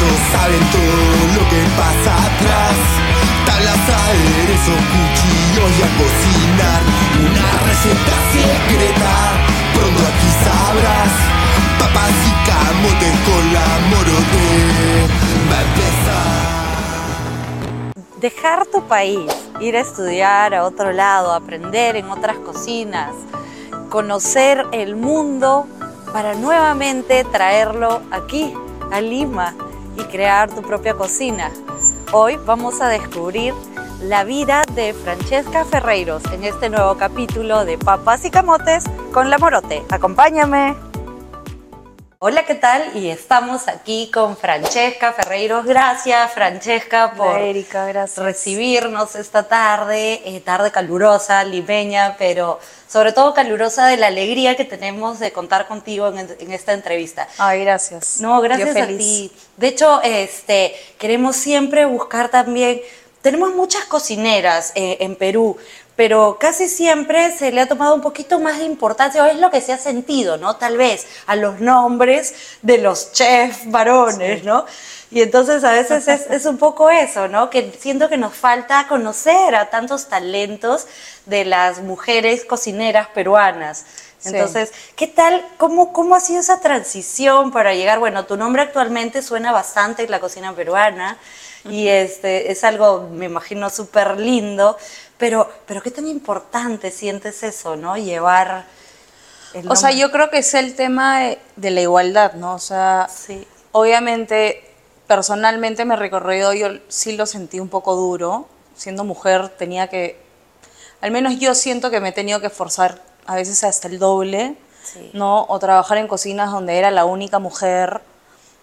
Ellos saben todo lo que pasa atrás. Tablas, aderezos, cuchillos y a cocinar. Una receta secreta, pronto aquí sabrás. Papas y camotes con la morote. Va a empezar. Dejar tu país, ir a estudiar a otro lado, aprender en otras cocinas, conocer el mundo para nuevamente traerlo aquí, a Lima, y crear tu propia cocina. Hoy vamos a descubrir la vida de Francesca Ferreiros en este nuevo capítulo de Papas y Camotes con la Morote. Acompáñame. Hola, ¿qué tal? Y estamos aquí con Francesca Ferreiros. Gracias, Francesca, por Erika, gracias. recibirnos esta tarde, eh, tarde calurosa, limeña, pero sobre todo calurosa de la alegría que tenemos de contar contigo en, en esta entrevista. Ay, gracias. No, gracias a ti. De hecho, este, queremos siempre buscar también, tenemos muchas cocineras eh, en Perú, pero casi siempre se le ha tomado un poquito más de importancia, o es lo que se ha sentido, ¿no? Tal vez a los nombres de los chefs varones, ¿no? Y entonces a veces es, es un poco eso, ¿no? Que siento que nos falta conocer a tantos talentos de las mujeres cocineras peruanas. Sí. Entonces, ¿qué tal? ¿Cómo, ¿Cómo ha sido esa transición para llegar? Bueno, tu nombre actualmente suena bastante en la cocina peruana y este, es algo, me imagino, súper lindo, pero, pero ¿qué tan importante sientes eso, no? Llevar el O sea, yo creo que es el tema de, de la igualdad, ¿no? O sea, Sí. obviamente, personalmente me recorrido, yo sí lo sentí un poco duro. Siendo mujer tenía que, al menos yo siento que me he tenido que esforzar a veces hasta el doble, Sí. ¿no? O trabajar en cocinas donde era la única mujer,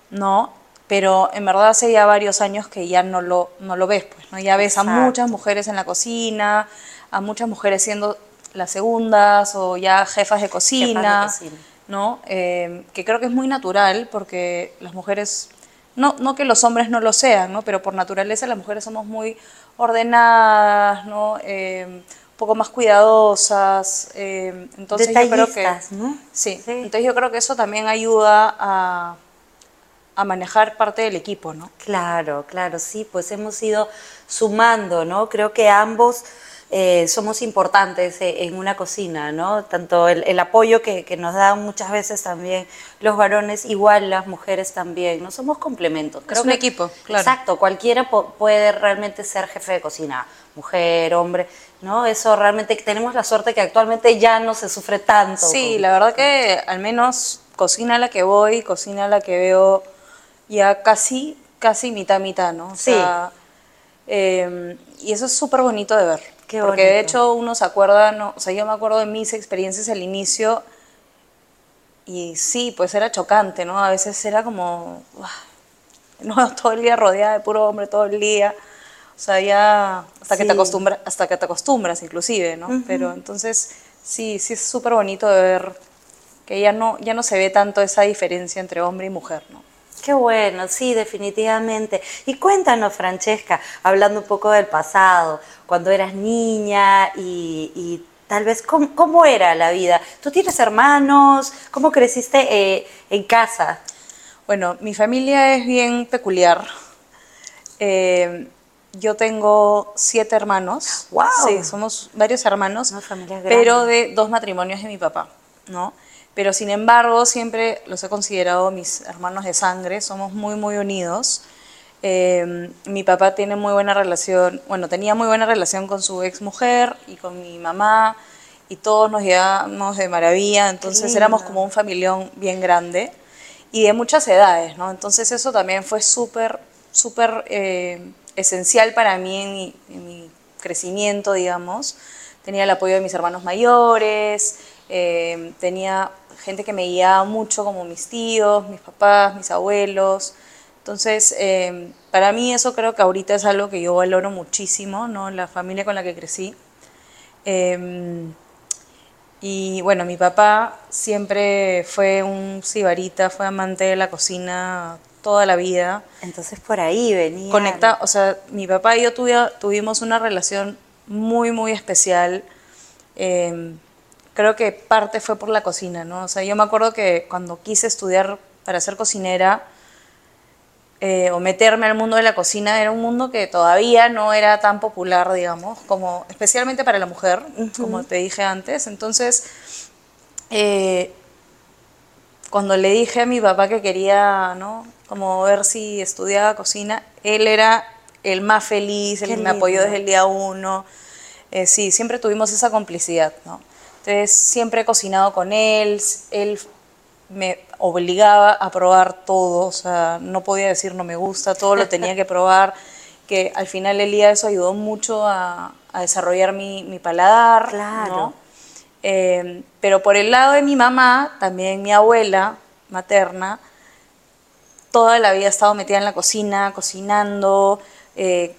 ¿no? Pero en verdad hace ya varios años que ya no lo, no lo ves, pues, ¿no? Ya ves a Exacto. muchas mujeres en la cocina, a muchas mujeres siendo las segundas o ya jefas de cocina, cocina. ¿no? Eh, que creo que es muy natural porque las mujeres, no, no que los hombres no lo sean, ¿no? Pero por naturaleza las mujeres somos muy ordenadas, ¿no? Eh, un poco más cuidadosas, eh, entonces yo creo que... ¿no? Sí. Sí. entonces yo creo que eso también ayuda a, a manejar parte del equipo, ¿no? Claro, claro, sí, pues hemos ido sumando, ¿no? Creo que ambos eh, somos importantes eh, en una cocina, ¿no? Tanto el, el apoyo que, que nos dan muchas veces también los varones, igual las mujeres también, ¿no? Somos complementos. Es un equipo, claro. Exacto, cualquiera puede realmente ser jefe de cocina, mujer, hombre, ¿no? Eso realmente tenemos la suerte que actualmente ya no se sufre tanto. Sí, con- la verdad que al menos cocina a la que voy, cocina a la que veo ya casi, casi mitad mitad, ¿no? O Sí. sea, eh, y eso es súper bonito de ver. Qué porque de hecho uno se acuerda, ¿no? o sea, yo me acuerdo de mis experiencias al inicio y sí, pues era chocante, ¿no? A veces era como, "Uah, no, todo el día rodeada de puro hombre, todo el día. O sea, ya hasta que te acostumbras, hasta que te acostumbras inclusive, ¿no? Pero entonces sí, sí es súper bonito de ver que ya no, ya no se ve tanto esa diferencia entre hombre y mujer, ¿no? Qué bueno, sí, definitivamente. Y cuéntanos, Francesca, hablando un poco del pasado, cuando eras niña y, y tal vez cómo, cómo era la vida. ¿Tú tienes hermanos? ¿Cómo creciste eh, en casa? Bueno, mi familia es bien peculiar. Eh, yo tengo siete hermanos. ¡Guau! Sí, somos varios hermanos, Una familia pero de dos matrimonios de mi papá, ¿no? Pero sin embargo, siempre los he considerado mis hermanos de sangre, somos muy, muy unidos. Eh, mi papá tiene muy buena relación, bueno, tenía muy buena relación con su ex mujer y con mi mamá, y todos nos llevábamos de maravilla, entonces éramos como un familión bien grande y de muchas edades, ¿no? Entonces eso también fue súper, súper eh, esencial para mí en mi, en mi crecimiento, digamos. Tenía el apoyo de mis hermanos mayores, eh, tenía gente que me guiaba mucho, como mis tíos, mis papás, mis abuelos. Entonces, eh, para mí eso creo que ahorita es algo que yo valoro muchísimo, ¿no? La familia con la que crecí. Eh, y bueno, mi papá siempre fue un sibarita, fue amante de la cocina toda la vida. Entonces por ahí venía. Conecta, o sea, mi papá y yo tuvi- tuvimos una relación muy, muy especial. Eh, creo que parte fue por la cocina, ¿no? O sea, yo me acuerdo que cuando quise estudiar para ser cocinera, eh, o meterme al mundo de la cocina era un mundo que todavía no era tan popular, digamos, como especialmente para la mujer, como te dije antes. Entonces, eh, cuando le dije a mi papá que quería, ¿no? Como ver si estudiaba cocina, él era el más feliz, el que me apoyó desde el día uno. Eh, sí, siempre tuvimos esa complicidad, ¿no? Entonces, siempre he cocinado con él, él me obligaba a probar todo, o sea, no podía decir no me gusta, todo lo tenía que probar, que al final el día eso ayudó mucho a, a desarrollar mi, mi paladar, Claro. ¿no? Eh, pero por el lado de mi mamá, también mi abuela materna, toda la vida he estado metida en la cocina, cocinando, eh,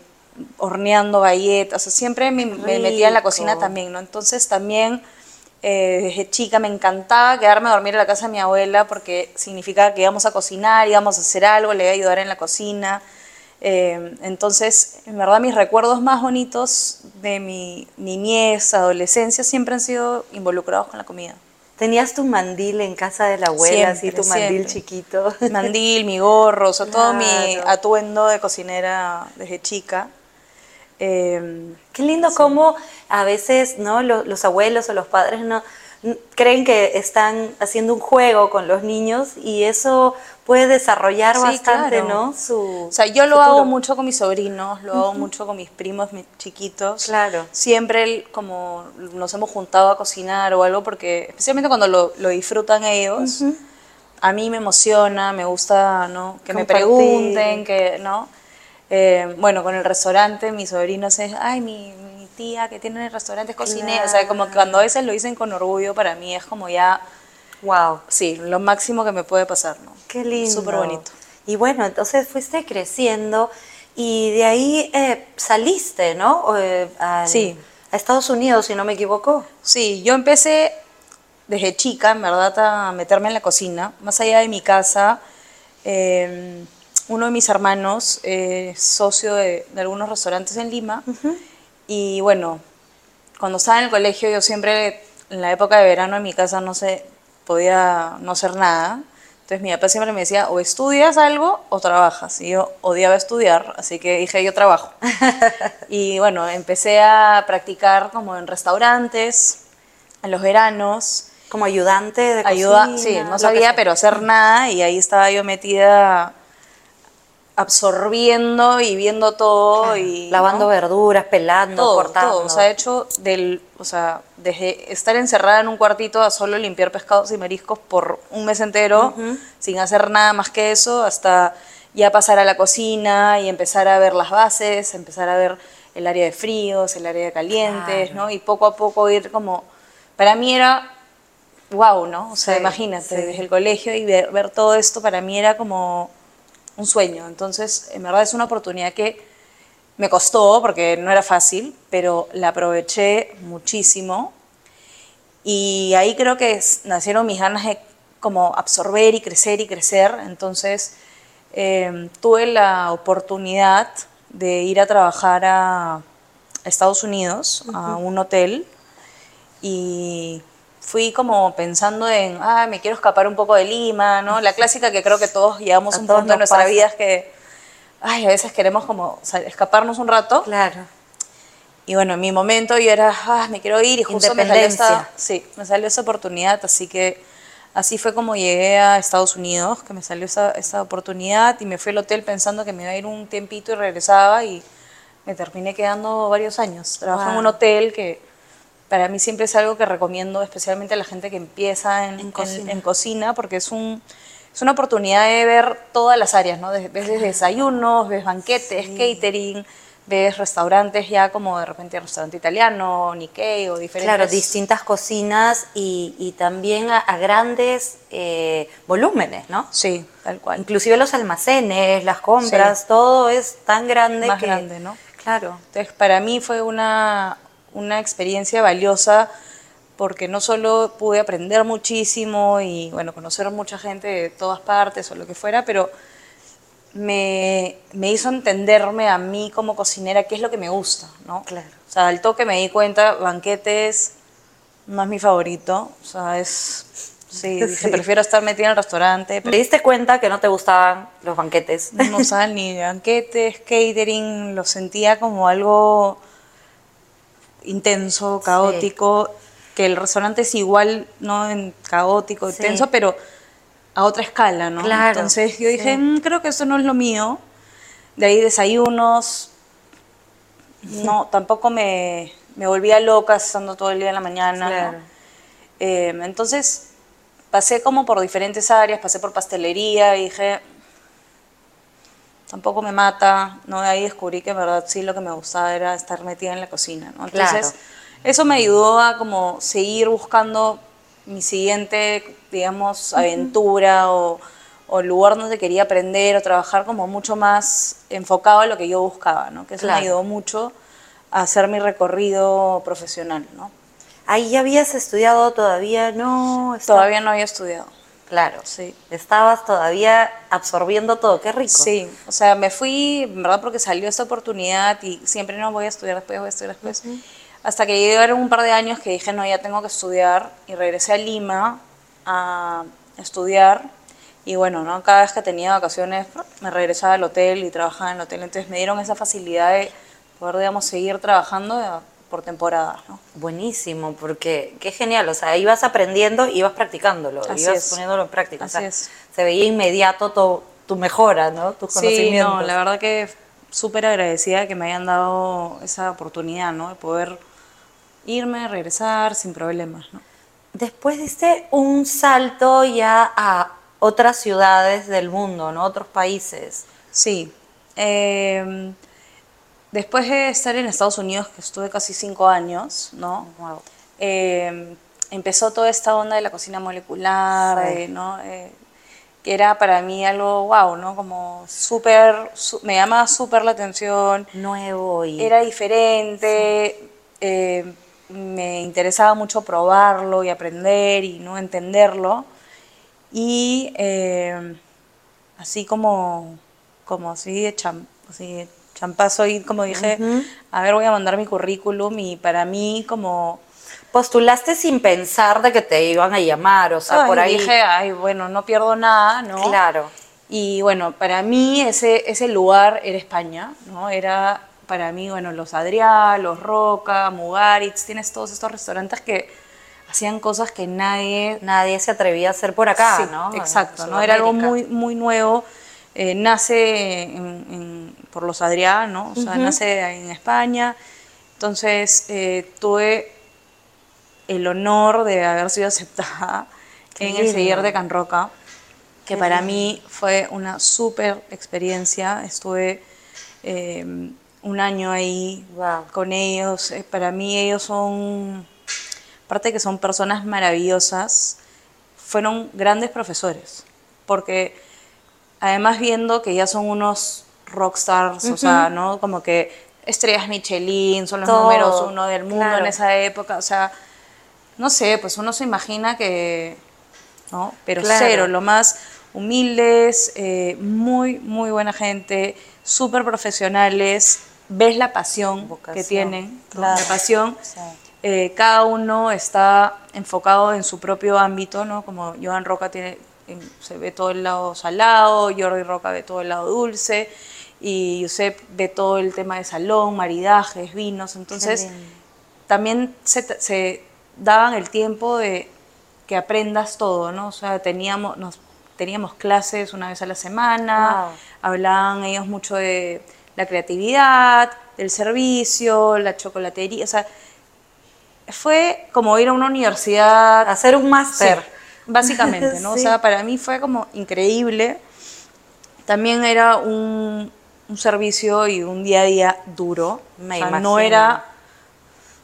horneando galletas, o sea, siempre me, me metía en la cocina también, ¿no? Entonces también eh, desde chica me encantaba quedarme a dormir en la casa de mi abuela porque significaba que íbamos a cocinar, íbamos a hacer algo, le iba a ayudar en la cocina. Eh, entonces, en verdad, mis recuerdos más bonitos de mi niñez, adolescencia, siempre han sido involucrados con la comida. ¿Tenías tu mandil en casa de la abuela, así tu mandil siempre. chiquito? Mandil, mi gorro, o sea, todo mi atuendo de cocinera desde chica. Eh, Qué lindo cómo a veces no Lo- los, abuelos o los padres no creen que están haciendo un juego con los niños y eso puede desarrollar Sí, bastante, claro. ¿no? Su O sea, yo lo futuro. hago mucho con mis sobrinos, lo hago mucho con mis primos chiquitos. Claro. Siempre como nos hemos juntado a cocinar o algo, porque especialmente cuando lo, lo disfrutan ellos, a mí me emociona, me gusta, ¿no? Que me pregunten, que, ¿no? Eh, bueno, con el restaurante, mis sobrinos es, ay, mi, mi tía que tiene el restaurante es cocinera. O sea, como que cuando a veces lo dicen con orgullo, para mí es como ya, Wow. sí, lo máximo que me puede pasar, ¿no? Qué lindo. Súper bonito. Y bueno, entonces fuiste creciendo y de ahí eh, saliste, ¿no? Eh, al- Sí. A Estados Unidos, si no me equivoco. Sí, yo empecé desde chica, en verdad, a meterme en la cocina. Más allá de mi casa, eh, uno de mis hermanos es socio de, de algunos restaurantes en Lima. Y bueno, cuando estaba en el colegio, yo siempre, en la época de verano en mi casa no se podía no hacer nada. Entonces mi papá siempre me decía, o estudias algo o trabajas. Y yo odiaba estudiar, así que dije, yo trabajo. y bueno, empecé a practicar como en restaurantes, en los veranos. Como ayudante de Ayuda, cocina. sí, no sabía, pero hacer nada y ahí estaba yo metida absorbiendo y viendo todo Claro, y lavando ¿no? verduras, pelando, todo, cortando. todo. O sea, de hecho, del, o sea, desde estar encerrada en un cuartito a solo limpiar pescados y mariscos por un mes entero, sin hacer nada más que eso, hasta ya pasar a la cocina y empezar a ver las bases, empezar a ver el área de fríos, el área de calientes, Claro. ¿no? Y poco a poco ir como, para mí era wow, ¿no? O sea, Sí, imagínate, sí. desde el colegio y ver, ver todo esto para mí era como un sueño. Entonces, en verdad es una oportunidad que me costó porque no era fácil, pero la aproveché muchísimo. Y ahí creo que nacieron mis ganas de como absorber y crecer y crecer. Entonces, eh, tuve la oportunidad de ir a trabajar a Estados Unidos, a un hotel, y fui como pensando en, ah, me quiero escapar un poco de Lima, ¿no? La clásica que creo que todos llegamos A un todos punto en nos nuestra pasa. vida es que, ay, a veces queremos como escaparnos un rato. Claro. Y bueno, en mi momento yo era, ah, me quiero ir y justo me salió, esta, Independencia. sí, me salió esa oportunidad, así que así fue como llegué a Estados Unidos, que me salió esa, esa oportunidad y me fui al hotel pensando que me iba a ir un tiempito y regresaba y me terminé quedando varios años. Trabajé en un hotel que para mí siempre es algo que recomiendo, especialmente a la gente que empieza en, En en- cocina. en cocina, porque es un... Es una oportunidad de ver todas las áreas, ¿no? Ves desde desayunos, ves banquetes, catering, ves restaurantes ya como de repente restaurante italiano, Nikkei o diferentes... Claro, distintas cocinas y, y también a, a grandes eh, volúmenes, ¿no? Sí, tal cual. Inclusive los almacenes, las compras, todo es tan grande Más que... grande, ¿no? Claro. Entonces, para mí fue una, una experiencia valiosa porque no solo pude aprender muchísimo y, bueno, conocer mucha gente de todas partes o lo que fuera, pero me, me hizo entenderme a mí como cocinera qué es lo que me gusta, ¿no? Claro. O sea, al toque me di cuenta, banquetes no es mi favorito, o sea, es Sí, dije, prefiero estar metida en el restaurante. ¿Te diste cuenta que no te gustaban los banquetes? No me gustaban ni banquetes, catering, lo sentía como algo intenso, caótico, que el restaurante es igual, no en caótico, Sí. intenso, pero a otra escala, ¿no? Claro, Entonces yo dije, sí. "Mm, creo que eso no es lo mío. De ahí desayunos, no, tampoco me, me volvía loca estando todo el día en la mañana. ¿no? Claro. Eh, entonces pasé como por diferentes áreas, pasé por pastelería y dije, tampoco me mata, ¿no? De ahí descubrí que en verdad sí lo que me gustaba era estar metida en la cocina, ¿no? Entonces, Claro. eso me ayudó a como seguir buscando mi siguiente, digamos, aventura o, o lugar donde quería aprender o trabajar como mucho más enfocado a lo que yo buscaba, ¿no? Que eso Claro. me ayudó mucho a hacer mi recorrido profesional, ¿no? Ahí ya habías estudiado todavía, no. está- Todavía no había estudiado. Claro, Sí. Estabas todavía absorbiendo todo, qué rico. Sí, o sea, me fui, en verdad, porque salió esta oportunidad y siempre no voy a estudiar después, voy a estudiar después. Hasta que llegaron un par de años que dije, no, ya tengo que estudiar y regresé a Lima a estudiar. Y bueno, ¿no? cada vez que tenía vacaciones me regresaba al hotel y trabajaba en el hotel. Entonces me dieron esa facilidad de poder, digamos, seguir trabajando por temporadas, ¿no? Buenísimo, porque qué genial, o sea, ibas aprendiendo y ibas practicándolo, Así ibas es. poniéndolo en práctica. o Así sea, es. Se veía inmediato tu, tu mejora, ¿no? Tus Sí, conocimientos. no, la verdad que súper agradecida que me hayan dado esa oportunidad, ¿no? De poder irme, regresar sin problemas, ¿no? Después diste un salto ya a otras ciudades del mundo, ¿no? Otros países. Sí. Eh, después de estar en Estados Unidos, que estuve casi cinco años, ¿no? Wow. Eh, empezó toda esta onda de la cocina molecular, Sí. ¿no? Eh, que era para mí algo wow, ¿no? Como súper, su- me llamaba súper la atención. Nuevo y... Era diferente, eh, me interesaba mucho probarlo y aprender y no entenderlo. Y eh, así como, como así de cham- así de champazo y como dije, Ujú. a ver, voy a mandar mi currículum y para mí como... Postulaste sin pensar de que te iban a llamar, o sea, ay, por ahí... Dije, ay, bueno, no pierdo nada, ¿no? Claro. Y bueno, para mí ese, ese lugar era España, ¿no? Era para mí, bueno, los Adrià, los Roca, Mugaritz, tienes todos estos restaurantes que hacían cosas que nadie... Nadie se atrevía a hacer por acá, Sí, ¿no? Exacto, ¿no? Era algo muy, muy nuevo. Eh, nace en- en- por los Adrià, ¿no? O sea, nace en España. Entonces, eh, tuve el honor de haber sido aceptada Qué en el Seguir de Can Roca, que Qué para lindo. mí fue una súper experiencia. Estuve eh, un año ahí Wow. con ellos. Eh, para mí ellos son, aparte de que son personas maravillosas, fueron grandes profesores, porque además viendo que ya son unos rockstars, o sea, ¿no? Como que estrellas Michelin, son los Todo, números uno del mundo claro. en esa época, o sea, no sé, pues uno se imagina que, ¿no? Pero Claro. cero, lo más humildes, eh, muy, muy buena gente, súper profesionales, ves la pasión que tienen, la pasión. Sí. Eh, cada uno está enfocado en su propio ámbito, ¿no? Como Joan Roca tiene, en- se ve todo el lado salado, Jordi Roca ve todo el lado dulce, y Josep ve todo el tema de salón, maridajes, vinos. Entonces, también se, se daban el tiempo de que aprendas todo, ¿no? O sea, teníamos, nos, teníamos clases una vez a la semana, Wow. hablaban ellos mucho de la creatividad, del servicio, la chocolatería, o sea, fue como ir a una universidad. Hacer un máster. Sí, básicamente, ¿no? Sí. O sea, para mí fue como increíble. También era un, un servicio y un día a día duro. Me o sea, imagino. no era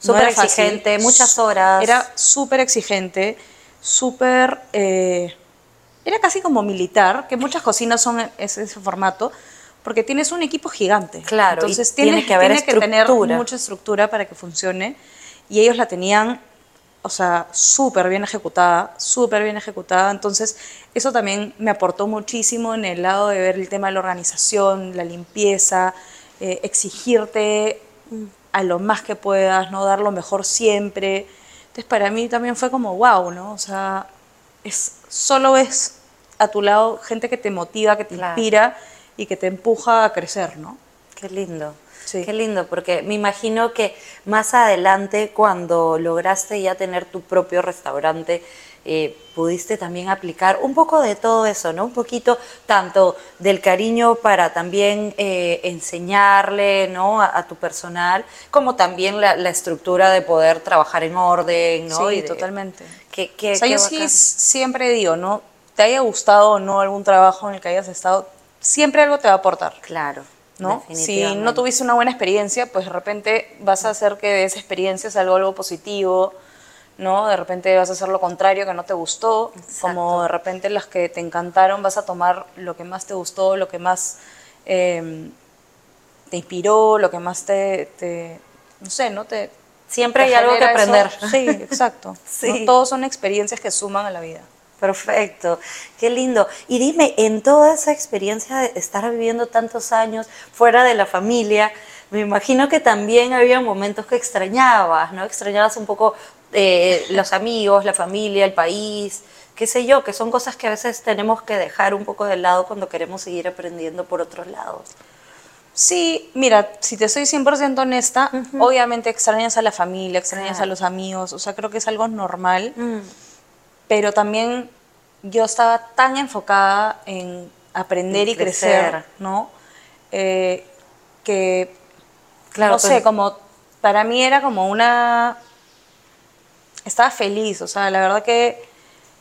no Súper fácil. exigente, muchas horas. Era súper exigente, súper... eh, era casi como militar, que muchas cocinas son ese, ese formato, porque tienes un equipo gigante. Claro, y Entonces tiene tienes, que haber tiene que tener mucha estructura para que funcione. Y ellos la tenían, o sea, súper bien ejecutada, súper bien ejecutada. Entonces, eso también me aportó muchísimo en el lado de ver el tema de la organización, la limpieza, eh, exigirte a lo más que puedas, no dar lo mejor siempre. Entonces, para mí también fue como wow, ¿no? O sea, es, solo ves a tu lado gente que te motiva, que te Claro. inspira y que te empuja a crecer, ¿no? Qué lindo. Sí. Qué lindo, porque me imagino que más adelante, cuando lograste ya tener tu propio restaurante, eh, pudiste también aplicar un poco de todo eso, ¿no? Un poquito tanto del cariño para también eh, enseñarle, ¿no? A, a tu personal, como también la, la estructura de poder trabajar en orden, ¿no? Sí, Y de- totalmente. Qué- qué- o sea, yo sí siempre digo, ¿no? Te haya gustado o no algún trabajo en el que hayas estado, siempre algo te va a aportar. Claro. ¿No? Si no tuviste una buena experiencia, pues de repente vas a hacer que de esa experiencia salga algo positivo, ¿no? De repente vas a hacer lo contrario que no te gustó, Exacto. como de repente las que te encantaron vas a tomar lo que más te gustó, lo que más eh, te inspiró, lo que más te, te- no sé, ¿no? Te, Siempre te hay algo que eso. aprender. Sí, exacto. Sí. ¿no? Todos son experiencias que suman a la vida. Perfecto, qué lindo. Y dime, en toda esa experiencia de estar viviendo tantos años fuera de la familia, me imagino que también había momentos que extrañabas, ¿no? Extrañabas un poco eh, los amigos, la familia, el país, qué sé yo, que son cosas que a veces tenemos que dejar un poco de lado cuando queremos seguir aprendiendo por otros lados. Sí, mira, si te soy 100% honesta, obviamente extrañas a la familia, extrañas a los amigos, o sea, creo que es algo normal. Mm, pero también yo estaba tan enfocada en aprender En y crecer, crecer. ¿no? Eh, que, Claro, no sé, pues- como para mí era como una... Estaba feliz, o sea, la verdad que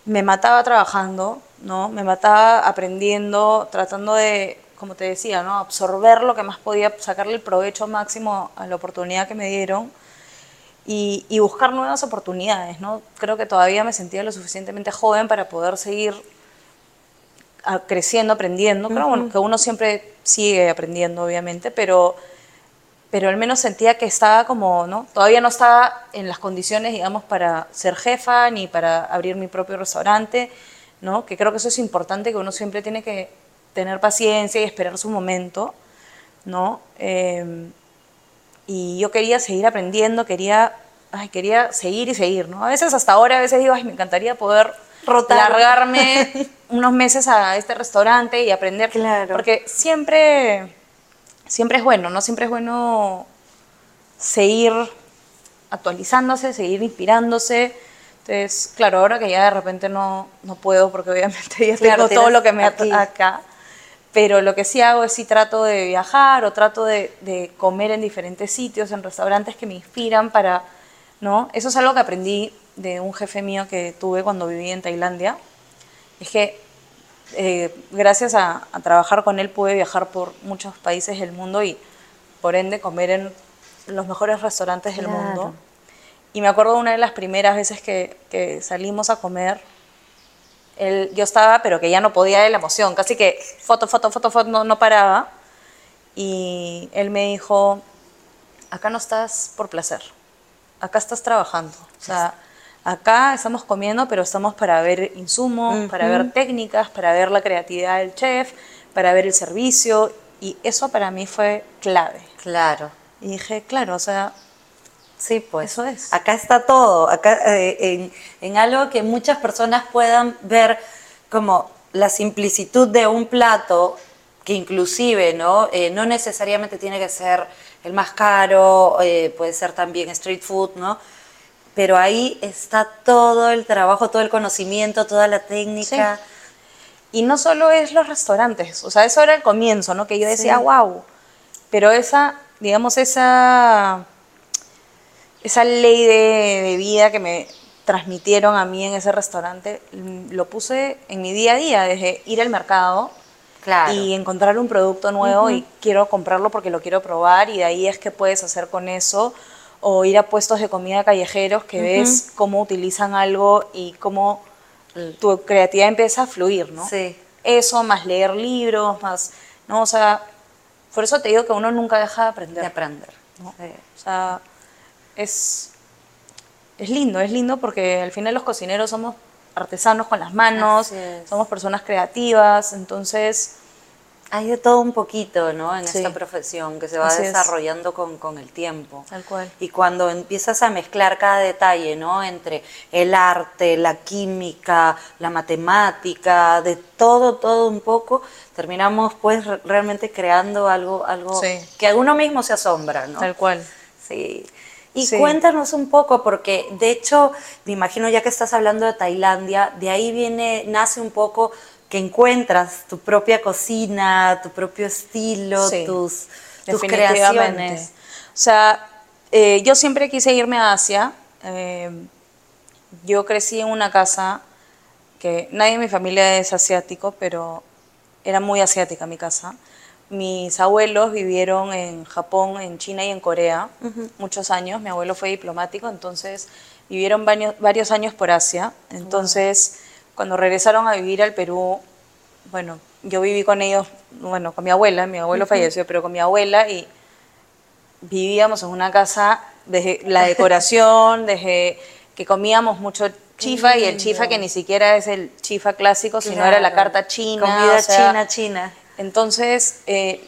me mataba trabajando, ¿no? Me mataba aprendiendo, tratando de, como te decía, ¿no? Absorber lo que más podía, sacarle el provecho máximo a la oportunidad que me dieron y, y buscar nuevas oportunidades, ¿no? Creo que todavía me sentía lo suficientemente joven para poder seguir a- creciendo, aprendiendo. Creo bueno, que uno siempre sigue aprendiendo, obviamente, pero, pero al menos sentía que estaba como, ¿no? Todavía no estaba en las condiciones, digamos, para ser jefa ni para abrir mi propio restaurante, ¿no? Que creo que eso es importante, que uno siempre tiene que tener paciencia y esperar su momento, ¿no? Em, y yo quería seguir aprendiendo, quería, ay, quería seguir y seguir, ¿no? A veces hasta ahora, a veces digo, ay, me encantaría poder Rotar. largarme unos meses a este restaurante y aprender, Claro. porque siempre, siempre es bueno, ¿no? Siempre es bueno seguir actualizándose, seguir inspirándose. Entonces, claro, ahora que ya de repente no, no puedo, porque obviamente ya tengo todo lo que me acá, pero lo que sí hago es sí trato de viajar o trato de, de comer en diferentes sitios, en restaurantes que me inspiran para, ¿no? Eso es algo que aprendí de un jefe mío que tuve cuando viví en Tailandia. Es que eh, gracias a, a trabajar con él pude viajar por muchos países del mundo y por ende comer en los mejores restaurantes del Claro. mundo. Y me acuerdo una de las primeras veces que, que salimos a comer, él, yo estaba, pero que ya no podía de la emoción, casi que foto, foto, foto, foto, no, no paraba. Y él me dijo, acá no estás por placer, acá estás trabajando. O sea, acá estamos comiendo, pero estamos para ver insumos, para ver técnicas, para ver la creatividad del chef, para ver el servicio. Y eso para mí fue clave. Claro. Y dije, claro, o sea, Sí, pues. Eso es. Acá está todo. Acá eh, en, en algo que muchas personas puedan ver como la simplicitud de un plato, que inclusive no, Eh, no necesariamente tiene que ser el más caro, eh, puede ser también street food, ¿no? Pero ahí está todo el trabajo, todo el conocimiento, toda la técnica. Y no solo es los restaurantes, o sea, eso era el comienzo, ¿no? Que yo decía, Sí. wow, pero esa, digamos, esa, esa ley de, de vida que me transmitieron a mí en ese restaurante, mm, lo puse en mi día a día, desde ir al mercado Claro. y encontrar un producto nuevo y quiero comprarlo porque lo quiero probar y de ahí es que puedes hacer con eso o ir a puestos de comida callejeros que ves cómo utilizan algo y cómo tu creatividad empieza a fluir, ¿no? Sí. Eso, más leer libros, más, ¿no? O sea, por eso te digo que uno nunca deja de aprender. de aprender. ¿no? Sí. O sea, es, es lindo, es lindo porque al final los cocineros somos artesanos con las manos, somos personas creativas, entonces Hay de todo un poquito, ¿no? En Sí. esta profesión que se va Así es. desarrollando con, con el tiempo. Tal cual. Y cuando empiezas a mezclar cada detalle, ¿no? Entre el arte, la química, la matemática, de todo, todo un poco, terminamos pues re- realmente creando algo, algo Sí. que a uno mismo se asombra, ¿no? Tal cual. Sí. Y Sí. cuéntanos un poco, porque de hecho, me imagino ya que estás hablando de Tailandia, de ahí viene, nace un poco que encuentras tu propia cocina, tu propio estilo, Sí, tus, tus creaciones. O sea, eh, yo siempre quise irme a Asia. eh, yo crecí en una casa que nadie en mi familia es asiático, pero era muy asiática mi casa. Mis abuelos vivieron en Japón, en China y en Corea muchos años. Mi abuelo fue diplomático, entonces vivieron varios, varios años por Asia. Entonces, cuando regresaron a vivir al Perú, bueno, yo viví con ellos, bueno, con mi abuela, mi abuelo falleció, pero con mi abuela y vivíamos en una casa, desde la decoración, desde que comíamos mucho chifa y el chifa que ni siquiera es el chifa clásico, sino era la carta china. Comida o sea, china, china. Entonces, eh,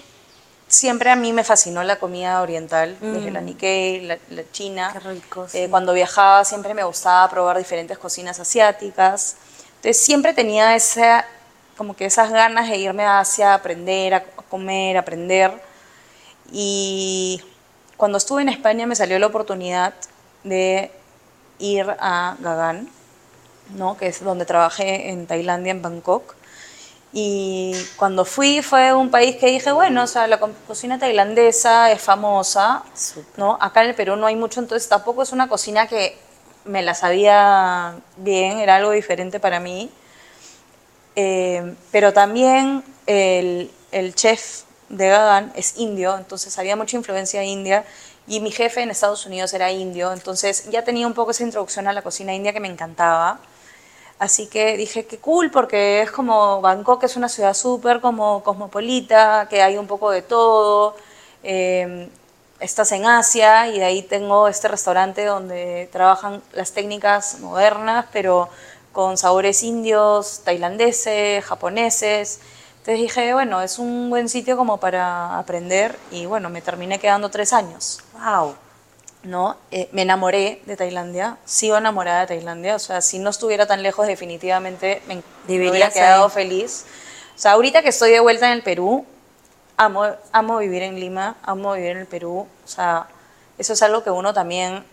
siempre a mí me fascinó la comida oriental, desde la Nikkei, la, la china. Qué rico, Eh, cuando viajaba siempre me gustaba probar diferentes cocinas asiáticas. Entonces siempre tenía esa, como que esas ganas de irme a Asia, a aprender, a comer, aprender. Y cuando estuve en España me salió la oportunidad de ir a Gagan, ¿no? que es donde trabajé en Tailandia, en Bangkok. Y cuando fui fue un país que dije, bueno, o sea, la co- cocina tailandesa es famosa, ¿no? Acá en el Perú no hay mucho, entonces tampoco es una cocina que me la sabía bien, era algo diferente para mí. Eh, pero también el, el chef de Gagan es indio, entonces había mucha influencia india. Y mi jefe en Estados Unidos era indio, entonces ya tenía un poco esa introducción a la cocina india que me encantaba. Así que dije, qué cool, porque es como Bangkok, es una ciudad súper como cosmopolita, que hay un poco de todo. Eh, estás en Asia y de ahí tengo este restaurante donde trabajan las técnicas modernas, pero con sabores indios, tailandeses, japoneses. Entonces dije, bueno, es un buen sitio como para aprender y bueno, me terminé quedando tres años. Wow. ¿No? Eh, me enamoré de Tailandia, sigo enamorada de Tailandia, o sea, si no estuviera tan lejos definitivamente me, me hubiera quedado ahí. feliz. O sea, ahorita que estoy de vuelta en el Perú, amo, amo vivir en Lima, amo vivir en el Perú, o sea, eso es algo que uno también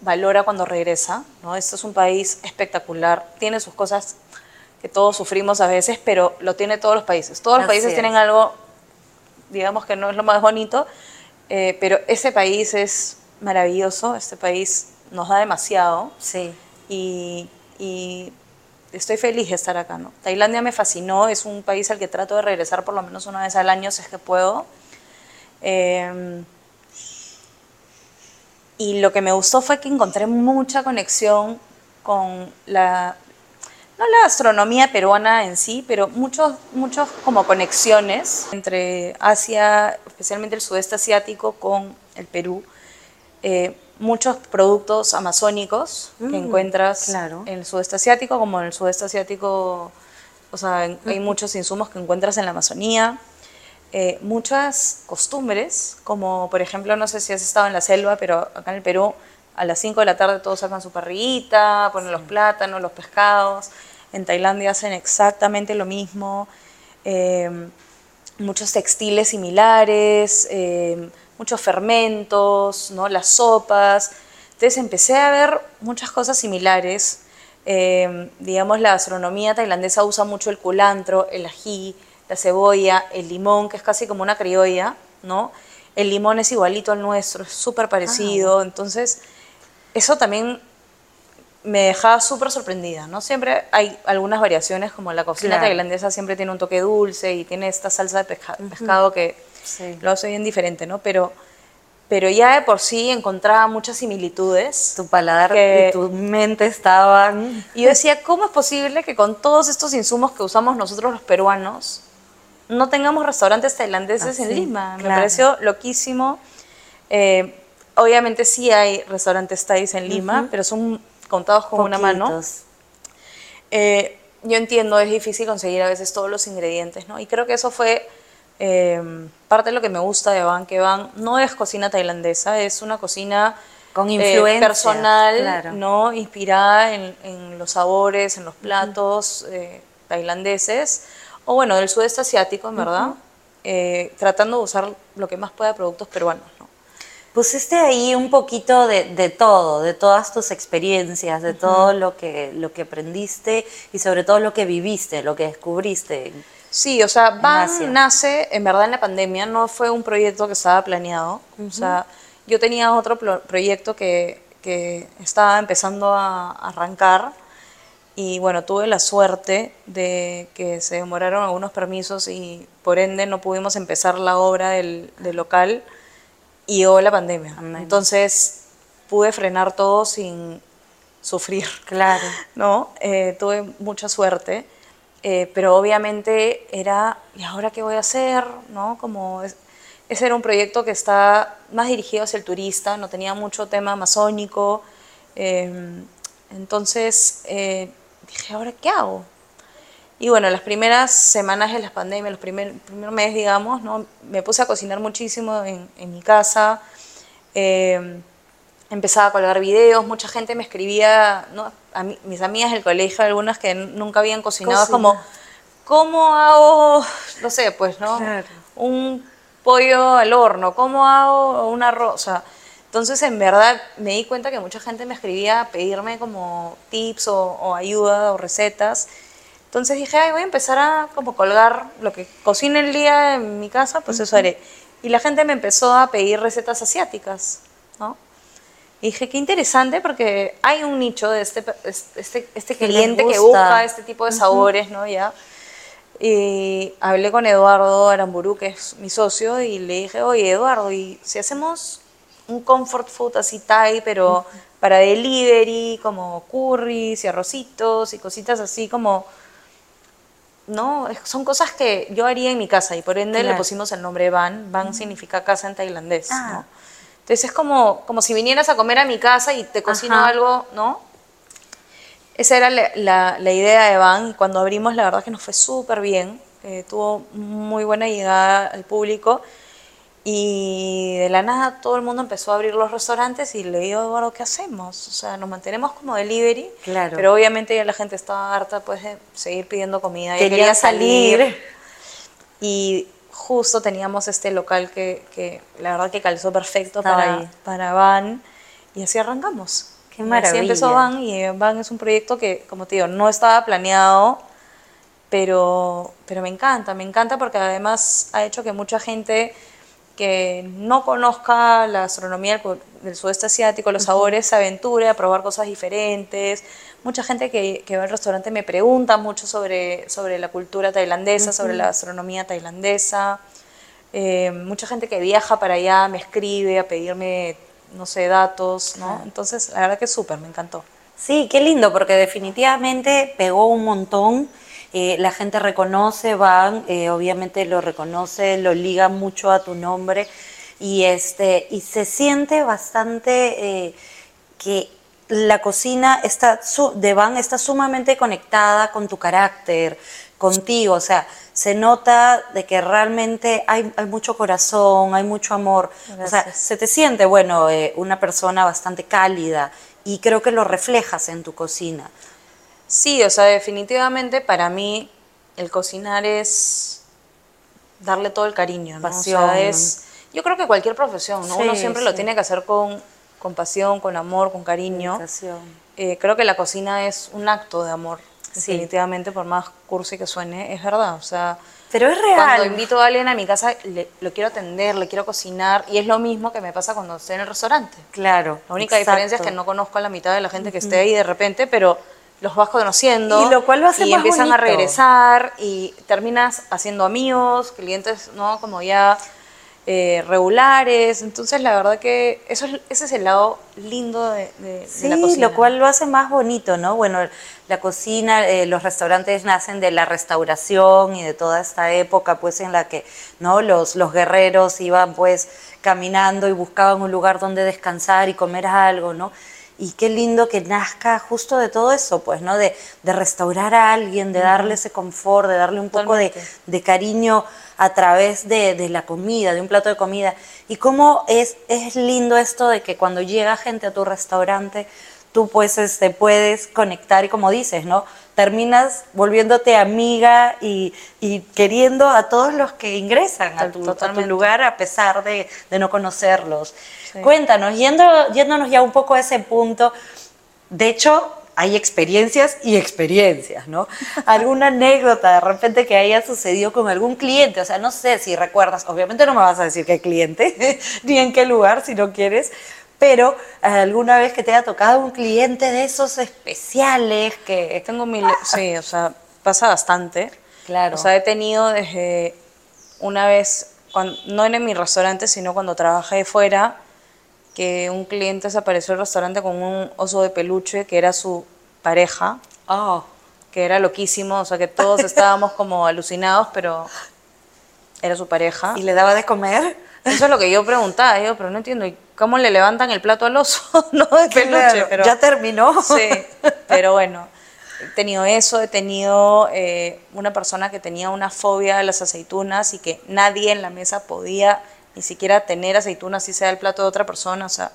valora cuando regresa, ¿no? Esto es un país espectacular, tiene sus cosas que todos sufrimos a veces, pero lo tiene todos los países. Todos los Así países es. tienen algo digamos que no es lo más bonito, eh, pero ese país es maravilloso, este país nos da demasiado Sí. y, y estoy feliz de estar acá. ¿no? Tailandia me fascinó, es un país al que trato de regresar por lo menos una vez al año si es que puedo. Eh, y lo que me gustó fue que encontré mucha conexión con la, no la gastronomía peruana en sí, pero muchos, muchos como conexiones entre Asia, especialmente el sudeste asiático, con el Perú. Eh, muchos productos amazónicos que Mm, encuentras claro. en el sudeste asiático, como en el sudeste asiático, o sea, en- hay muchos insumos que encuentras en la Amazonía. Eh, muchas costumbres, como por ejemplo, no sé si has estado en la selva, pero acá en el Perú a las 5 de la tarde todos sacan su parrillita, ponen los plátanos, los pescados. En Tailandia hacen exactamente lo mismo. Eh, muchos textiles similares, eh, muchos fermentos, ¿no? las sopas. Entonces empecé a ver muchas cosas similares. Eh, digamos, la gastronomía tailandesa usa mucho el culantro, el ají, la cebolla, el limón, que es casi como una criolla, ¿no? El limón es igualito al nuestro, es súper parecido. Entonces, eso también me dejaba súper sorprendida, ¿no? Siempre hay algunas variaciones, como la cocina Claro. tailandesa siempre tiene un toque dulce y tiene esta salsa de pesca- pescado que Sí. lo hace bien diferente, ¿no? Pero, pero ya de por sí encontraba muchas similitudes. Tu paladar Que- y tu mente estaban. Y yo decía, ¿cómo es posible que con todos estos insumos que usamos nosotros los peruanos no tengamos restaurantes tailandeses en Así, Lima? Me pareció loquísimo. Eh, obviamente sí hay restaurantes thais en Lima, pero son contados con una mano. Eh, yo entiendo, es difícil conseguir a veces todos los ingredientes, ¿no? Y creo que eso fue Eh, parte de lo que me gusta de Van, que Van no es cocina tailandesa, es una cocina Con eh, influencia, personal, claro. ¿no? Inspirada en, en los sabores, en los platos eh, tailandeses, o bueno, del sudeste asiático, en verdad, eh, tratando de usar lo que más pueda productos peruanos, ¿no? Pusiste ahí un poquito de, de todo, de todas tus experiencias, de todo lo que, lo que aprendiste y sobre todo lo que viviste, lo que descubriste. Sí, o sea, Asia. nace en verdad en la pandemia, no fue un proyecto que estaba planeado. O sea, yo tenía otro pro- proyecto que, que estaba empezando a arrancar y bueno, tuve la suerte de que se demoraron algunos permisos y por ende no pudimos empezar la obra del, del local y llegó la pandemia. Amén. Entonces pude frenar todo sin sufrir. Claro. ¿no? Eh, tuve mucha suerte, eh, pero obviamente era, ¿y ahora qué voy a hacer? ¿no? Como es- ese era un proyecto que está más dirigido hacia el turista, no tenía mucho tema amazónico, eh, entonces eh, dije, ¿ahora qué hago? Y bueno, las primeras semanas de la pandemia, los primer, primer mes, digamos, ¿no? me puse a cocinar muchísimo en, en mi casa. eh, empezaba a colgar videos, mucha gente me escribía, ¿no? a mí- mis amigas del colegio, algunas que nunca habían cocinado, es como. ¿cómo hago, no sé, pues, ¿no? Claro. Un pollo al horno, ¿cómo hago un arroz? O sea, entonces, en verdad, me di cuenta que mucha gente me escribía a pedirme como tips o, o ayuda o recetas. Entonces dije, ay, voy a empezar a como colgar lo que cocine el día en mi casa, pues eso haré. Y la gente me empezó a pedir recetas asiáticas, ¿no? Y dije, qué interesante porque hay un nicho de este, este, este les cliente que busca este tipo de sabores, ¿no? Ya. Y hablé con Eduardo Aramburu, que es mi socio, y le dije, oye, Eduardo, ¿y si hacemos un comfort food así Thai, pero para delivery, como curries y arrocitos y cositas así como... No, son cosas que yo haría en mi casa y por ende le Claro. pusimos el nombre Van. Van significa casa en tailandés, Ah. ¿no? Entonces es como, como si vinieras a comer a mi casa y te cocino Ajá. algo, ¿no? Esa era la, la- la idea de Van cuando abrimos la verdad que nos fue súper bien, eh, tuvo muy buena llegada al público y de la nada todo el mundo empezó a abrir los restaurantes y le digo, Eduardo, ¿qué hacemos? O sea, nos mantenemos como delivery, Claro. pero obviamente ya la gente estaba harta pues de seguir pidiendo comida, Quería quería salir. salir y justo teníamos este local que, que la verdad que calzó perfecto Estaba para, ahí. para Van y así arrancamos. Qué maravilla. Así empezó Van y Van es un proyecto que, como te digo, no estaba planeado, pero, pero me encanta, me encanta porque además ha hecho que mucha gente que no conozca la gastronomía del cu- del sudeste asiático, los sabores, se aventure a probar cosas diferentes. Mucha gente que, que va al restaurante me pregunta mucho sobre, sobre la cultura tailandesa, sobre la gastronomía tailandesa. Eh, mucha gente que viaja para allá me escribe a pedirme, no sé, datos, ¿no? Entonces, la verdad que súper, me encantó. Sí, qué lindo, porque definitivamente pegó un montón. eh, la gente reconoce, van, eh, obviamente lo reconoce, lo liga mucho a tu nombre y este y se siente bastante eh, que la cocina está su- de Van está sumamente conectada con tu carácter, contigo, o sea, se nota de que realmente hay, hay mucho corazón, hay mucho amor, o sea, se te siente, bueno, eh, una persona bastante cálida y creo que lo reflejas en tu cocina. Sí, o sea, definitivamente para mí el cocinar es darle todo el cariño, ¿no? O sea, Pasión. es, yo creo que cualquier profesión, ¿no? Uno Sí, siempre lo tiene que hacer con, con pasión, con amor, con cariño. Eh, creo que la cocina es un acto de amor, Sí. definitivamente, por más cursi que suene, es verdad. O sea, Pero es cuando real. invito a alguien a mi casa, le- lo quiero atender, le quiero cocinar, y es lo mismo que me pasa cuando estoy en el restaurante. Claro. La única diferencia es que no conozco a la mitad de la gente que esté ahí de repente, pero los vas conociendo. Y lo cual lo hace y más empiezan a regresar y terminas haciendo amigos, clientes, ¿no? Como ya eh, regulares. Entonces, la verdad que eso es, ese es el lado lindo de, de- de Sí, la cocina. lo cual lo hace más bonito, ¿no? Bueno, la cocina, eh, los restaurantes nacen de la restauración y de toda esta época, pues, en la que, ¿no? Los, los guerreros iban, pues, caminando y buscaban un lugar donde descansar y comer algo, ¿no? y qué lindo que nazca justo de todo eso, pues, ¿no? De, de restaurar a alguien, de darle ese confort, de darle un poco de, de cariño a través de, de la comida, de un plato de comida. Y cómo es, es lindo esto de que cuando llega gente a tu restaurante, tú pues este, puedes conectar y como dices, ¿no? Terminas volviéndote amiga y, y queriendo a todos los que ingresan a tu, a tu lugar a pesar de, de no conocerlos. Sí. Cuéntanos, yendo, yéndonos ya un poco a ese punto, de hecho, hay experiencias y experiencias, ¿no? ¿Alguna anécdota de repente que haya sucedido con algún cliente? O sea, no sé si recuerdas, obviamente no me vas a decir qué cliente, ni en qué lugar, si no quieres, pero eh, alguna vez que te haya tocado un cliente de esos especiales que... Tengo mil, sí, o sea, pasa bastante. Claro. O sea, he tenido desde una vez, cuan- no en mi restaurante, sino cuando trabajé fuera, que un cliente se apareció al restaurante con un oso de peluche que era su pareja, Oh, que era loquísimo, o sea, que todos estábamos como alucinados, pero era su pareja. ¿Y le daba de comer? Eso es lo que yo preguntaba, yo, pero no entiendo, ¿y cómo le levantan el plato al oso? no de peluche, Claro, pero... ya terminó. Sí, pero bueno, he tenido eso, he tenido eh, una persona que tenía una fobia a las aceitunas y que nadie en la mesa podía ni siquiera tener aceitunas si sea el plato de otra persona, o sea,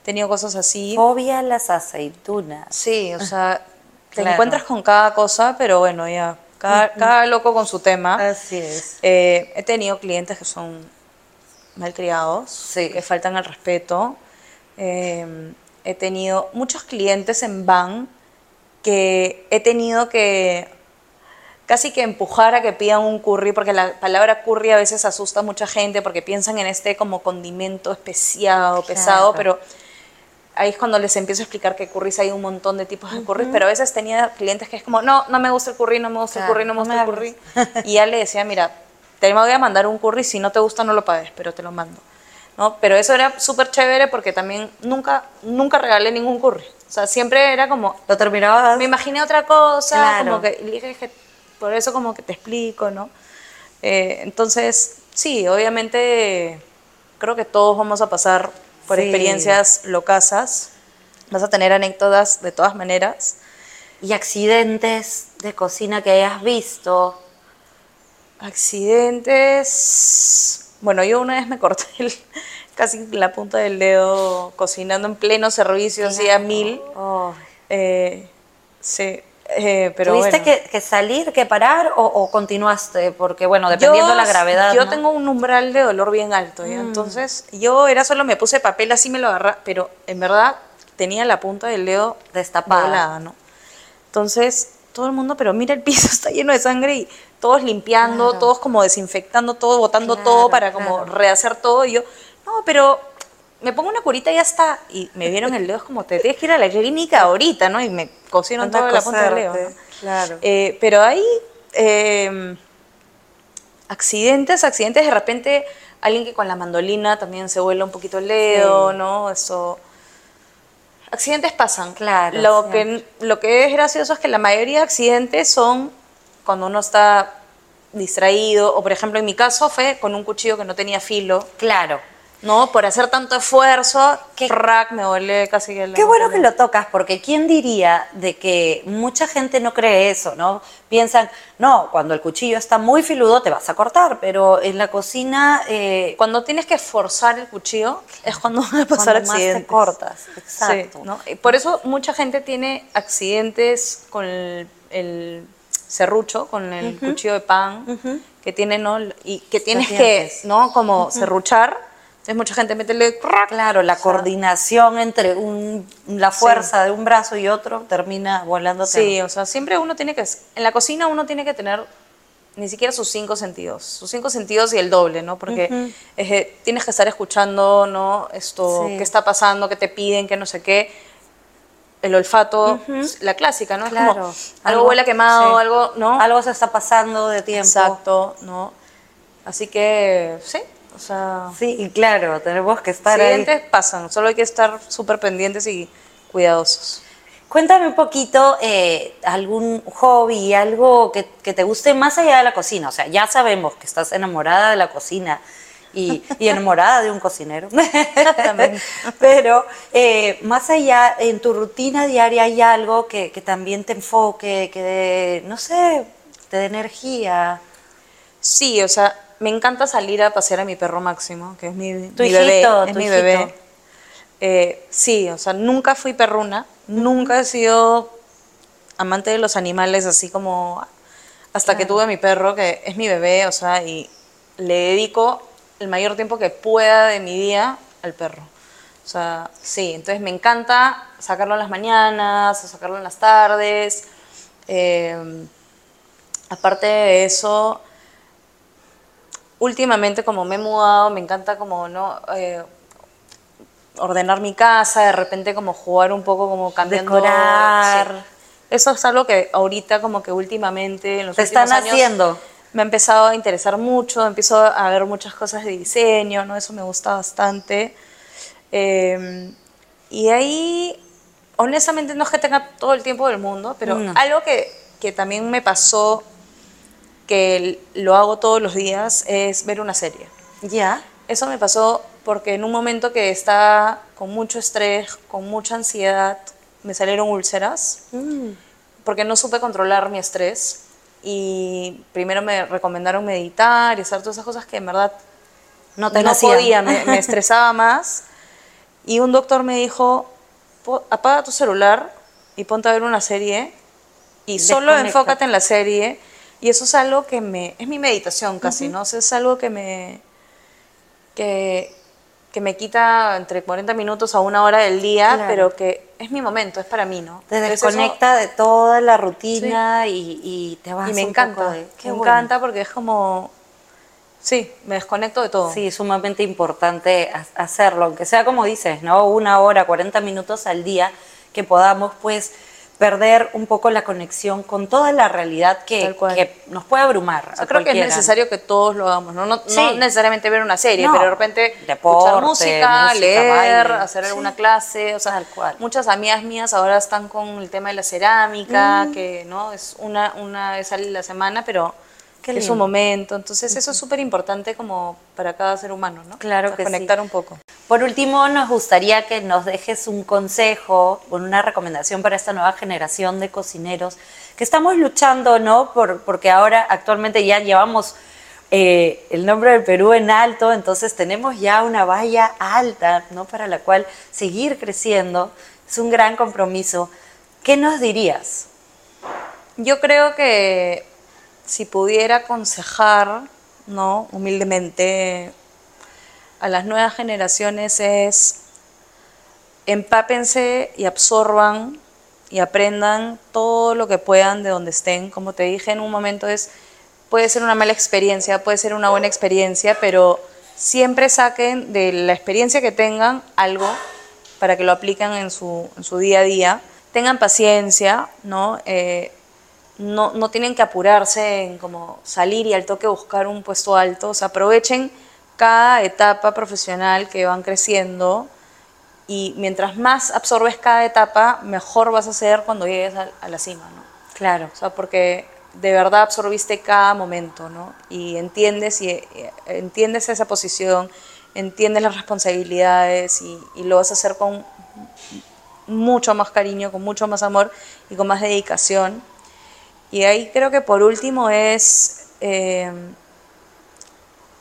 he tenido cosas así. Fobia a las aceitunas. Sí, o sea, te Claro. encuentras con cada cosa, pero bueno, ya, cada, cada loco con su tema. Así es. Eh, he tenido clientes que son malcriados, Sí. que faltan al respeto. Eh, he tenido muchos clientes en van que he tenido que casi que empujar a que pidan un curry, porque la palabra curry a veces asusta a mucha gente porque piensan en este como condimento especiado, pesado, Claro. pero ahí es cuando les empiezo a explicar que curries hay un montón de tipos de curries, pero a veces tenía clientes que es como, no, no me gusta el curry, no me gusta Claro, el curry, no me no gusta me el curry. Y ya le decía, mira, te voy a mandar un curry, si no te gusta no lo pagues, pero te lo mando. ¿No? Pero eso era súper chévere porque también nunca, nunca regalé ningún curry. O sea, siempre era como, Lo terminabas. me imaginé otra cosa, Claro. como que, dije que por eso como que te explico, ¿no? Eh, entonces, sí, obviamente creo que todos vamos a pasar por Sí. experiencias locasas, vas a tener anécdotas de todas maneras. Y accidentes de cocina que hayas visto. Accidentes, bueno, yo una vez me corté el- casi la punta del dedo cocinando en pleno servicio, hacía mil. Oh. Eh, sí, eh, pero ¿Tuviste bueno. que, que salir, que parar o, o continuaste? Porque, bueno, dependiendo de la gravedad. Yo ¿no? tengo un umbral de dolor bien alto, ¿ya? Entonces, yo era solo me puse papel así me lo agarra, pero en verdad tenía la punta del dedo Destapada. doblada, ¿no? Entonces, todo el mundo, pero mira el piso está lleno de sangre y todos limpiando, Claro. todos como desinfectando todo, botando Claro, todo para como claro. rehacer todo y yo, no, pero me pongo una curita y ya está. Y me vieron el dedo, es como, te tienes que ir a la clínica ahorita, ¿no? Y me cosieron toda la punta del dedo. claro. Eh, pero hay eh, accidentes, accidentes, de repente alguien que con la mandolina también se vuela un poquito el dedo, Sí. ¿no? Eso. Accidentes pasan. Claro, Lo que, lo que es gracioso es que la mayoría de accidentes son cuando uno está distraído, o por ejemplo en mi caso fue con un cuchillo que no tenía filo, Claro. ¿No? Por hacer tanto esfuerzo, Qué- frac, me volé casi el Qué bueno que lo tocas, porque ¿quién diría de que mucha gente no cree eso, no? Piensan, no, cuando el cuchillo está muy filudo te vas a cortar, pero en la cocina, eh, Cuando tienes que forzar el cuchillo es cuando van a pasar cuando más accidentes. te cortas. Sí, Exacto. ¿no? Y Por eso mucha gente tiene accidentes con el, el serrucho, con el cuchillo de pan, que tiene, ¿no? Y que tienes que. ¿no? Como serruchar. Entonces mucha gente mete Claro, la coordinación entre un- la fuerza de un brazo y otro termina volando. Sí, o sea, siempre uno tiene que, en la cocina uno tiene que tener ni siquiera sus cinco sentidos, sus cinco sentidos y el doble, ¿no? Porque eh, tienes que estar escuchando, ¿no? Esto, Sí. qué está pasando, qué te piden, qué no sé qué. El olfato, la clásica, ¿no? Es Claro. como, algo, huele quemado, sí. algo, ¿no? Algo se está pasando de tiempo. Exacto, ¿no? Así que, sí, o sea, Sí, claro, tenemos que estar ahí. accidentes pasan, solo hay que estar súper pendientes y cuidadosos. Cuéntame un poquito eh, algún hobby, algo que, que te guste más allá de la cocina. O sea, ya sabemos que estás enamorada de la cocina y, y enamorada de un cocinero. Exactamente. Pero eh, más allá, en tu rutina diaria hay algo que, que también te enfoque, que dé, no sé, te dé energía. Sí, o sea, me encanta salir a pasear a mi perro Máximo, que es mi, bebé. Es tu mi hijito. bebé. Eh, sí, o sea, nunca fui perruna, nunca he sido amante de los animales, así como hasta que tuve a mi perro, que es mi bebé, o sea, y le dedico el mayor tiempo que pueda de mi día al perro. O sea, sí, entonces me encanta sacarlo en las mañanas, o sacarlo en las tardes. Eh, aparte de eso, últimamente como me he mudado, me encanta como, ¿no? Eh, ordenar mi casa, de repente como jugar un poco como cambiando... Decorar. sí. Eso es algo que ahorita como que últimamente en los Te últimos están años haciendo. me ha empezado a interesar mucho, empiezo a ver muchas cosas de diseño, ¿no? Eso me gusta bastante. Eh, y ahí, honestamente, no es que tenga todo el tiempo del mundo, pero No. algo que, que también me pasó, que lo hago todos los días, es ver una serie. Ya. Eso me pasó porque en un momento que estaba con mucho estrés, con mucha ansiedad, me salieron úlceras Mm. porque no supe controlar mi estrés y primero me recomendaron meditar y hacer todas esas cosas que en verdad No te no podía, me, me estresaba más. Y un doctor me dijo, "Po- apaga tu celular y ponte a ver una serie y solo enfócate en la serie. Y eso es algo que me, es mi meditación casi, ¿no? O sea, es algo que me, que, que me quita entre 40 minutos a una hora del día, Claro. pero que es mi momento, es para mí, ¿no? Te eso- desconecta de toda la rutina y, y te vas y me un encanta, poco de- me bueno. encanta porque es como, sí, me desconecto de todo. Sí, sumamente importante ha- hacerlo, aunque sea como dices, ¿no? Una hora, 40 minutos al día, que podamos pues perder un poco la conexión con toda la realidad que, nos puede abrumar. O sea, a creo que es necesario que todos lo hagamos, ¿no? No, no Sí. necesariamente ver una serie, No. pero de repente Deporte, escuchar música, música, leer, baile. hacer Sí. alguna clase, o sea, Tal cual. muchas amigas mías ahora están con el tema de la cerámica, Mm. que no es una una vez a la semana, pero es un momento, entonces eso es súper importante como para cada ser humano, ¿no? Claro O sea, que sí. conectar un poco. Por último, nos gustaría que nos dejes un consejo, una recomendación para esta nueva generación de cocineros que estamos luchando, ¿no? Por, porque ahora actualmente ya llevamos eh, el nombre del Perú en alto, entonces tenemos ya una valla alta, ¿no? Para la cual seguir creciendo. Es un gran compromiso. ¿Qué nos dirías? Yo creo que si pudiera aconsejar, ¿no? Humildemente a las nuevas generaciones es empápense y absorban y aprendan todo lo que puedan de donde estén. Como te dije en un momento es puede ser una mala experiencia, puede ser una buena experiencia, pero siempre saquen de la experiencia que tengan algo para que lo apliquen en su, en su día a día. Tengan paciencia, ¿no? Eh, no, no tienen que apurarse en como salir y al toque buscar un puesto alto. O sea, aprovechen cada etapa profesional que van creciendo y mientras más absorbes cada etapa, mejor vas a ser cuando llegues a, a la cima, ¿no? Claro. O sea, porque de verdad absorbiste cada momento, ¿no? Y entiendes, y, y entiendes esa posición, entiendes las responsabilidades y, y lo vas a hacer con mucho más cariño, con mucho más amor y con más dedicación. Y ahí creo que por último es eh,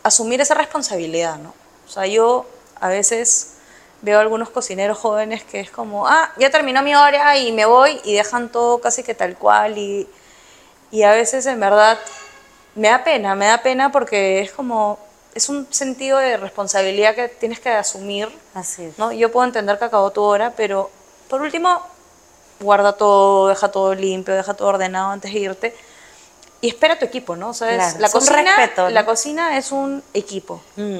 asumir esa responsabilidad, ¿no? O sea, yo a veces veo algunos cocineros jóvenes que es como, ah, ya terminó mi hora y me voy y dejan todo casi que tal cual y, y a veces en verdad me da pena, me da pena porque es como, es un sentido de responsabilidad que tienes que asumir, Así es. ¿no? Yo puedo entender que acabó tu hora, pero por último, guarda todo, deja todo limpio, deja todo ordenado antes de irte. Y espera a tu equipo, ¿no? O sea, Claro, la, cocina, respeto, ¿no? la cocina es un equipo. Mm.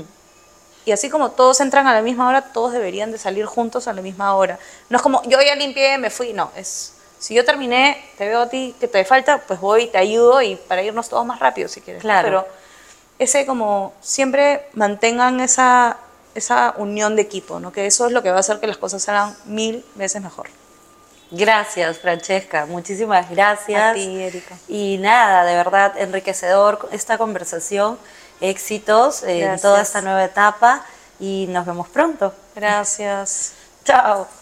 Y así como todos entran a la misma hora, todos deberían de salir juntos a la misma hora. No es como, yo ya limpié, me fui. No, es, si yo terminé, te veo a ti que te falta, pues voy, te ayudo y para irnos todos más rápido si quieres. ¿no? Claro. Pero ese como, siempre mantengan esa, esa unión de equipo, ¿no? Que eso es lo que va a hacer que las cosas salgan mil veces mejor. Gracias, Francesca. Muchísimas gracias. A ti, Erika. Y nada, de verdad, enriquecedor esta conversación. Éxitos en Gracias. toda esta nueva etapa y nos vemos pronto. Gracias. Chao.